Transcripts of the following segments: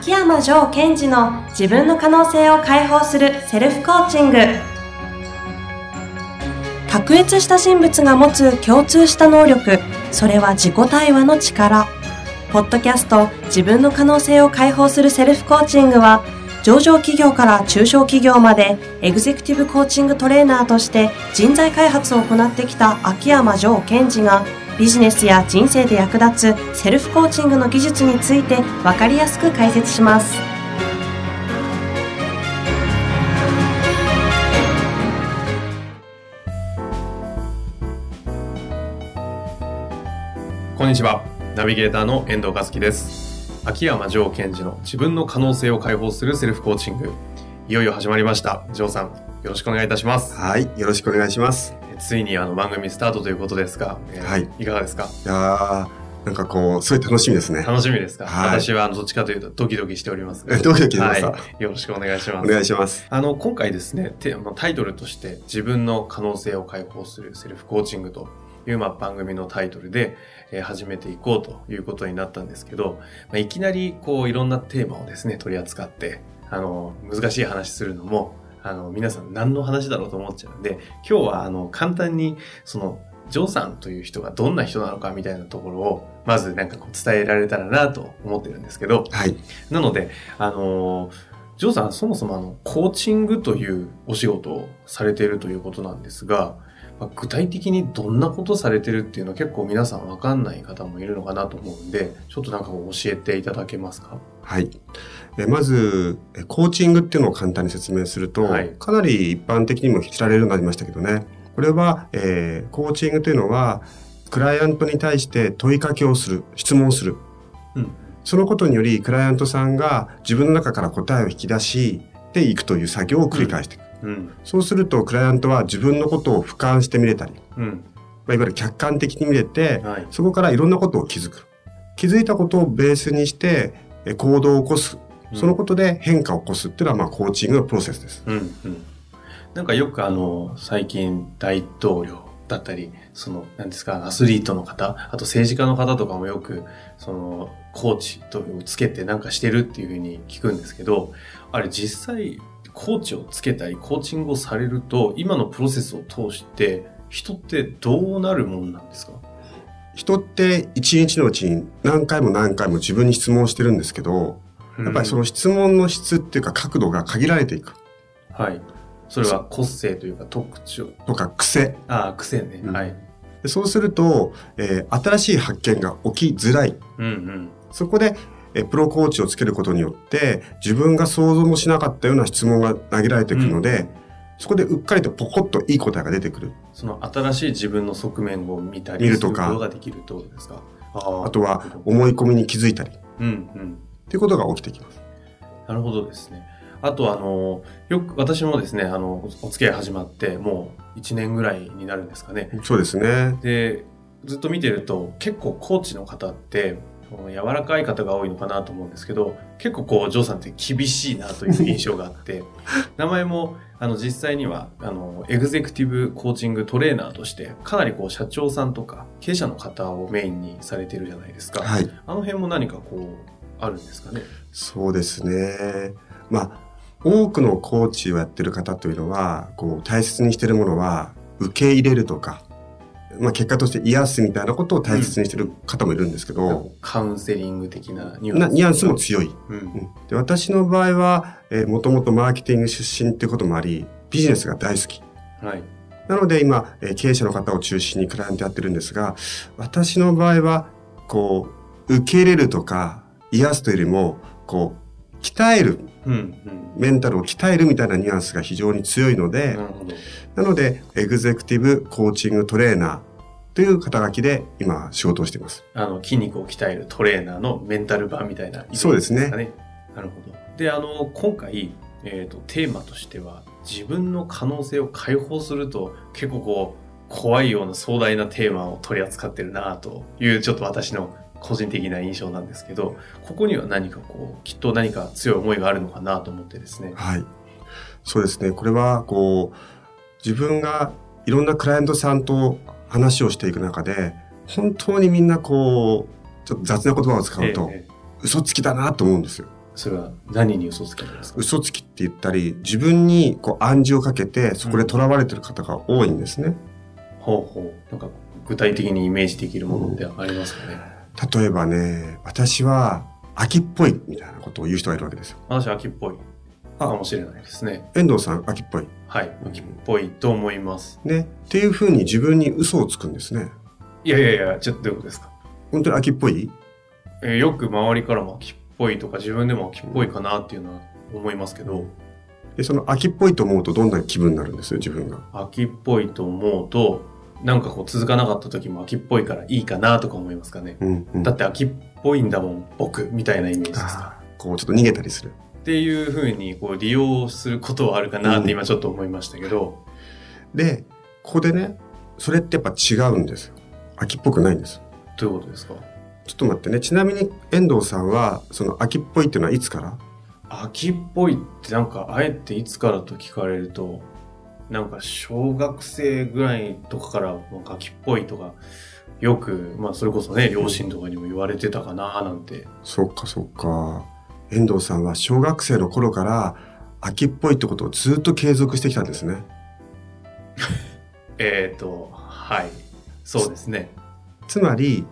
秋山城賢治の自分の可能性を解放するセルフコーチング。卓越した人物が持つ共通した能力。それは自己対話の力。ポッドキャスト自分の可能性を解放するセルフコーチングは上場企業から中小企業までエグゼクティブコーチングトレーナーとして人材開発を行ってきた秋山城賢治がビジネスや人生で役立つセルフコーチングの技術について分かりやすく解説します。こんにちは。ナビゲーターの遠藤和樹です。秋山城賢治の自分の可能性を解放するセルフコーチング。いよいよ始まりました。城さん、よろしくお願いいたします。はい、よろしくお願いします。えついにあの番組スタートということですが、えーはいいかがですか？いやー、なんかこう、すごい楽しみですね。楽しみですか、はい私はどっちかというとドキドキしております。えドキドキはい。よろしくお願いしまおす。願いします。あの、今回ですね、テーマタイトルとして自分の可能性を解放するセルフコーチングという、まあ、番組のタイトルで、えー始めていこうということになったんですけど、まあ、いきなりこういろんなテーマをですね、取り扱って、あの、難しい話するのも、あの、皆さん何の話だろうと思っちゃうんで、今日はあの、簡単に、その、ジョーさんという人がどんな人なのかみたいなところを、まずなんかこう伝えられたらなと思ってるんですけど、はい。なので、あのージョーさん、そもそもあの、コーチングというお仕事をされているということなんですが、まあ具体的にどんなことされてるっていうのは結構皆さんわかんない方もいるのかなと思うんで、ちょっとなんか教えていただけますか？はい。えまず、えコーチングっていうのを簡単に説明すると、はいかなり一般的にも知られるようになりましたけどね。これは、えーコーチングというのは、クライアントに対して問いかけをする、質問をする。うん。そのことにより、クライアントさんが自分の中から答えを引き出していくという作業を繰り返していく。うん。そうすると、クライアントは自分のことを俯瞰して見れたり、うん。まあ、いわゆる客観的に見れて、はい。そこからいろんなことを気づく。気づいたことをベースにしてえ行動を起こす。そのことで変化を起こすっていうのは、まあ、コーチングのプロセスです。うん。うん。なんかよくあの、最近大統領だったり、その、なんですか、アスリートの方、あと政治家の方とかもよく、その、コーチとつけてなんかしてるっていうふうに聞くんですけど、あれ実際、コーチをつけたり、コーチングをされると、今のプロセスを通して、人ってどうなるもんなんですか？人って一日のうちに何回も何回も自分に質問してるんですけど、やっぱりその質問の質っていうか角度が限られていく。はい。それは個性というか特徴。とか癖。ああ、癖ね。うんはい。でそうすると、えー新しい発見が起きづらい。うんうん。そこで、えープロコーチをつけることによって、自分が想像もしなかったような質問が投げられてくるので、そこでうっかりとポコッといい答えが出てくる。その新しい自分の側面を見たり見るとかすることができるってことですか？ああとは思い込みに気づいたり、っうんうん。ていうことが起きてきます。なるほどですね。あとあの、よく私もですね、あの、お付き合い始まってもう1年ぐらいになるんですかね。そうですね。で、ずっと見てると結構コーチの方って、柔らかい方が多いのかなと思うんですけど、結構こう、ジョーさんって厳しいなという印象があって、名前も、あの、実際には、あの、エグゼクティブコーチングトレーナーとして、かなりこう、社長さんとか、経営者の方をメインにされてるじゃないですか。はい。あの辺も何かこう、あるんですかね。そうですね。まあ、多くのコーチをやってる方というのは、こう、大切にしてるものは、受け入れるとか、まあ、結果として癒すみたいなことを大切にしてる方もいるんですけど、カウンセリング的なニュアンス。なニュアンスも強い。うん。うんで私の場合は、えー、もともとマーケティング出身っていうこともあり、ビジネスが大好き。はい。なので今、えー経営者の方を中心にクライアントやってるんですが、私の場合は、こう、受け入れるとか、癒すというよりも、こう、鍛える、うん、うん。メンタルを鍛えるみたいなニュアンスが非常に強いので、なので、エグゼクティブコーチングトレーナーという肩書きで今仕事をしています。あの、筋肉を鍛えるトレーナーのメンタル版みたいなイメージそうですね。なるほど。で、あの、今回、えっ、と、テーマとしては、自分の可能性を解放すると、結構こう、怖いような壮大なテーマを取り扱ってるなという、ちょっと私の個人的な印象なんですけど、ここには何かこう、きっと何か強い思いがあるのかなと思ってですね。はい。そうですね。これは、こう、自分がいろんなクライアントさんと話をしていく中で、本当にみんなこう、ちょっと雑な言葉を使うと、ええ嘘つきだなと思うんですよ。それは何に嘘つきですか？嘘つきって言ったり、自分にこう暗示をかけて、そこで囚われてる方が多いんですね。ほうほう。なんか具体的にイメージできるものってありますかね、例えばね、私は秋っぽいみたいなことを言う人がいるわけですよ。私秋っぽいかもしれないですね。遠藤さん秋っぽい。はい。秋っぽいと思います。ね。っていうふうに自分に嘘をつくんですね。いやいやいや、ちょっとどういうことですか？本当に秋っぽい？えーよく周りからも秋っぽいとか自分でも秋っぽいかなっていうのは思いますけど、で、その秋っぽいと思うとどんな気分になるんです？よ、自分が。秋っぽいと思うと、なんかこう続かなかった時も秋っぽいからいいかなとか思いますかね。うん、うん。だって秋っぽいんだもん、僕、みたいなイメージですか。こうちょっと逃げたりする。っていうふうにこう利用することはあるかなって今ちょっと思いましたけど、で、ここでね、それってやっぱ違うんですよ。秋っぽくないんです。どういうことですか？ちょっと待ってね。ちなみに遠藤さんは、その秋っぽいっていうのはいつから？秋っぽいってなんかあえていつからと聞かれるとなんか小学生ぐらいとかからなんか秋っぽいとかよくまあそれこそね両親とかにも言われてたかななんてそっかそっか。遠藤さんは小学生の頃から秋っぽいってことをずっと継続してきたんですね。えっ、とはいそうですねつまり、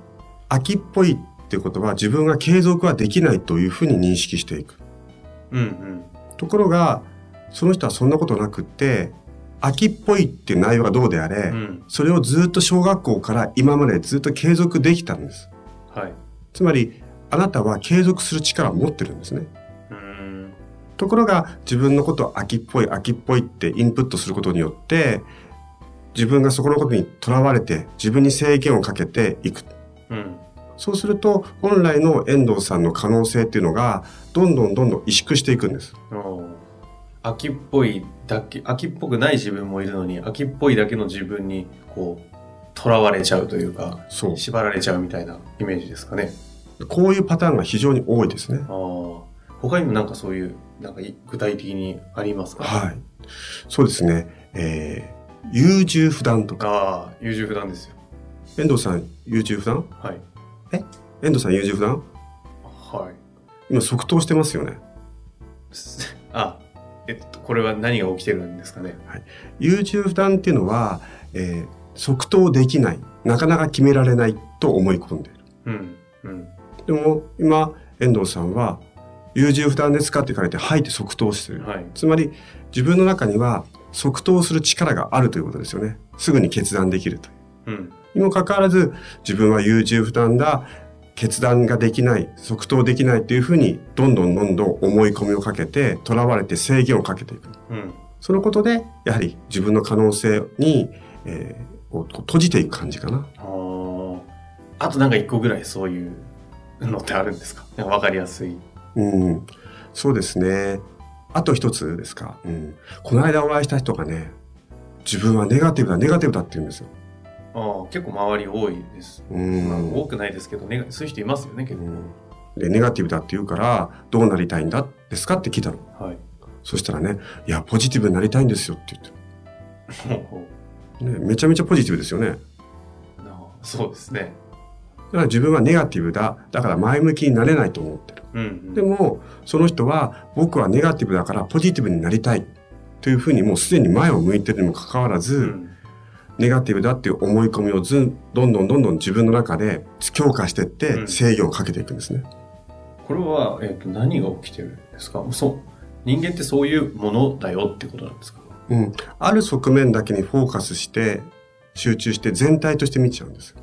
秋っぽいってことは自分が継続はできないというふうに認識していく。うんうんところが、その人はそんなことなくって、秋っぽいっていう内容がどうであれ、うんそれをずっと小学校から今までずっと継続できたんです。はいつまり、あなたは継続する力を持ってるんですね。ところが、自分のことを秋っぽい、秋っぽいってインプットすることによって、自分がそこのことにとらわれて、自分に制限をかけていく。うんそうすると、本来の遠藤さんの可能性っていうのが、どんどんどんどん萎縮していくんです。秋っぽいだけ秋っぽくない自分もいるのに秋っぽいだけの自分にこう囚われちゃうというかそう。縛られちゃうみたいなイメージですかねこういうパターンが非常に多いですね。ああ、他にもなんかそういう、なんかい具体的にありますか？はい。そうですね。えー、優柔不断とか。ああ、優柔不断ですよ。遠藤さん、優柔不断？はい。遠藤さん、優柔不断？はい。今、即答してますよね。す あ、えっと、これは何が起きてるんですかね？優柔不断っていうのは、えー、即答できない。なかなか決められないと思い込んでいる。うん。うん。でも、今、遠藤さんは、優柔不断ですかって聞かれて、はいって即答してる。はい。つまり、自分の中には即答する力があるということですよね。すぐに決断できるという。うん。にもかかわらず、自分は優柔不断だ、決断ができない、即答できないっていうふうに、どんどんどんどん思い込みをかけて、囚われて制限をかけていく。うん。そのことで、やはり自分の可能性に、えー閉じていく感じかな。あとなんか一個ぐらいそういうのってあるんですかわかりやすい。うん。そうですね。あと一つですか。うん。この間お会いした人がね、自分はネガティブだ、ネガティブだって言うんですよ。ああ、結構周り多いです。うんまあ、多くないですけど、ね、そういう人いますよね、結構。うんで、ネガティブだって言うから、どうなりたいんだですかって聞いたの。はい。そしたらね、いや、ポジティブになりたいんですよって言って。ね、めちゃめちゃポジティブですよね。あそうですね。だから自分はネガティブだ。だから前向きになれないと思ってる。うん、うん。でも、その人は、僕はネガティブだからポジティブになりたい。というふうにもうすでに前を向いてるにもかかわらず、うん、ネガティブだっていう思い込みをずん、どんどんどんどん自分の中で強化していってうん制御をかけていくんですね。これは、えっ、と、何が起きてるんですか？そう。人間ってそういうものだよってことなんですか？うん。ある側面だけにフォーカスして、集中して全体として見ちゃうんです。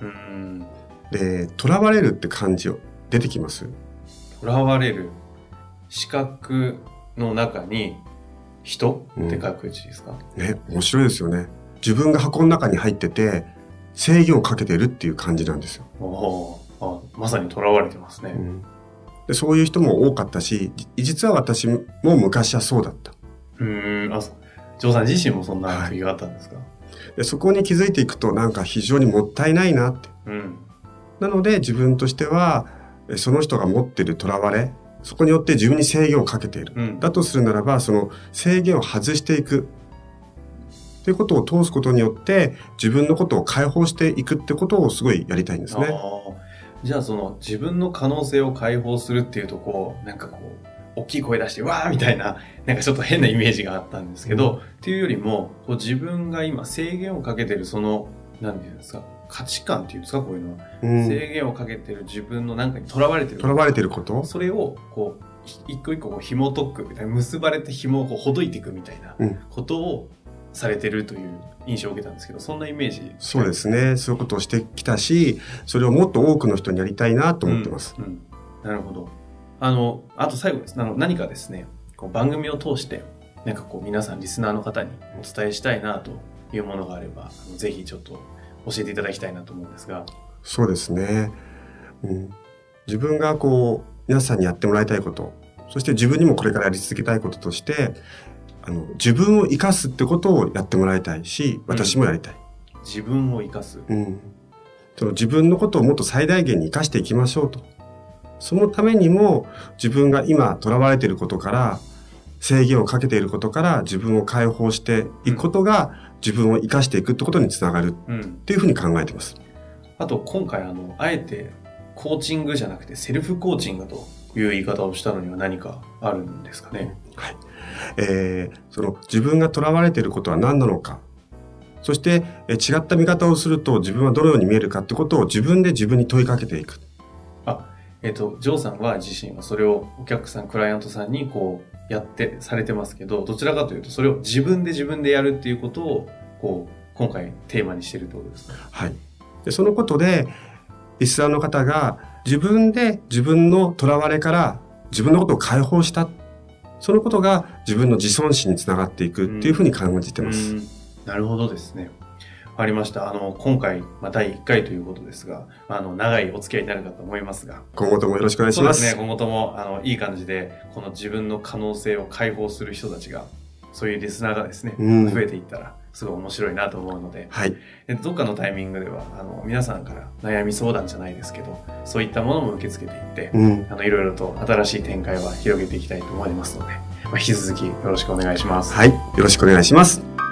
うん。で、囚われるって漢字を出てきます囚われる四角の中に人って書く字ですか、ね、面白いですよね。自分が箱の中に入ってて、制御をかけてるっていう感じなんですよ。あまさに囚われてますね。でそういう人も多かったし、じ実は私も昔はそうだった。うーん。あ、ジョーさん自身もそんな時があったんですか、でそこに気づいていくとなんか非常にもったいないなって。うん。なので自分としては、えその人が持っている囚われ、そこによって自分に制限をかけている。うん。だとするならば、その制限を外していく。っていうことを通すことによって、自分のことを解放していくってことをすごいやりたいんですね。じゃあその自分の可能性を解放するっていうとこう、なんかこう、大きい声出して、わーみたいな、なんかちょっと変なイメージがあったんですけど、うん、っていうよりも、こう自分が今制限をかけてるその、なんていうんですか、価値観っていうんですか、こういうのは。うん、制限をかけてる自分のなんかにとらわれてる。とらわれてること？それを、こう、一個一個こう紐解くみたいな、結ばれて紐をこうほどいていくみたいなことをされてるという印象を受けたんですけど、そんなイメージそうですね。そういうことをしてきたし、それをもっと多くの人にやりたいなと思ってます。うん、うん、なるほど。あの、あと最後です。あの何かですね、こう番組を通して、なんかこう皆さんリスナーの方にお伝えしたいなというものがあれば、ぜひちょっと教えていただきたいなと思うんですが。そうですね。うん、自分がこう、皆さんにやってもらいたいこと、そして自分にもこれからやり続けたいこととして、あの、自分を生かすってことをやってもらいたいし、私もやりたい。うん、自分を生かす。うん。その自分のことをもっと最大限に生かしていきましょうと。そのためにも自分が今囚われていることから制限をかけていることから自分を解放していくことが自分を生かしていくってことにつながるっていうふうに考えてます。あと今回あの、あえてコーチングじゃなくてセルフコーチングという言い方をしたのには何かあるんですかね？はい。えー、その自分が囚われていることは何なのか。そして、え違った見方をすると自分はどのように見えるかってことを自分で自分に問いかけていく。あ、えっ、ー、と、ジョーさんは自身はそれをお客さん、クライアントさんにこうやってされてますけど、どちらかというとそれを自分で自分でやるっていうことをこう今回テーマにしてるってことですか？はい。でそのことで、リスナーの方が自分で自分の囚われから自分のことを解放した。そのことが自分の自尊心につながっていくっていうふうに感じてます。なるほどですね。わかりました。あの、今回、まあ、第1回ということですが、まあ、あの、長いお付き合いになるかと思いますが。今後ともよろしくお願いします。そうですね。今後とも、あの、いい感じで、この自分の可能性を解放する人たちが、そういうリスナーがですね、うん、増えていったら、すごい面白いなと思うので、はい、どっかのタイミングではあの皆さんから悩み相談じゃないですけどそういったものも受け付けていって、うん、あのいろいろと新しい展開は広げていきたいと思いますので、まあ、引き続きよろしくお願いします。はい、よろしくお願いします。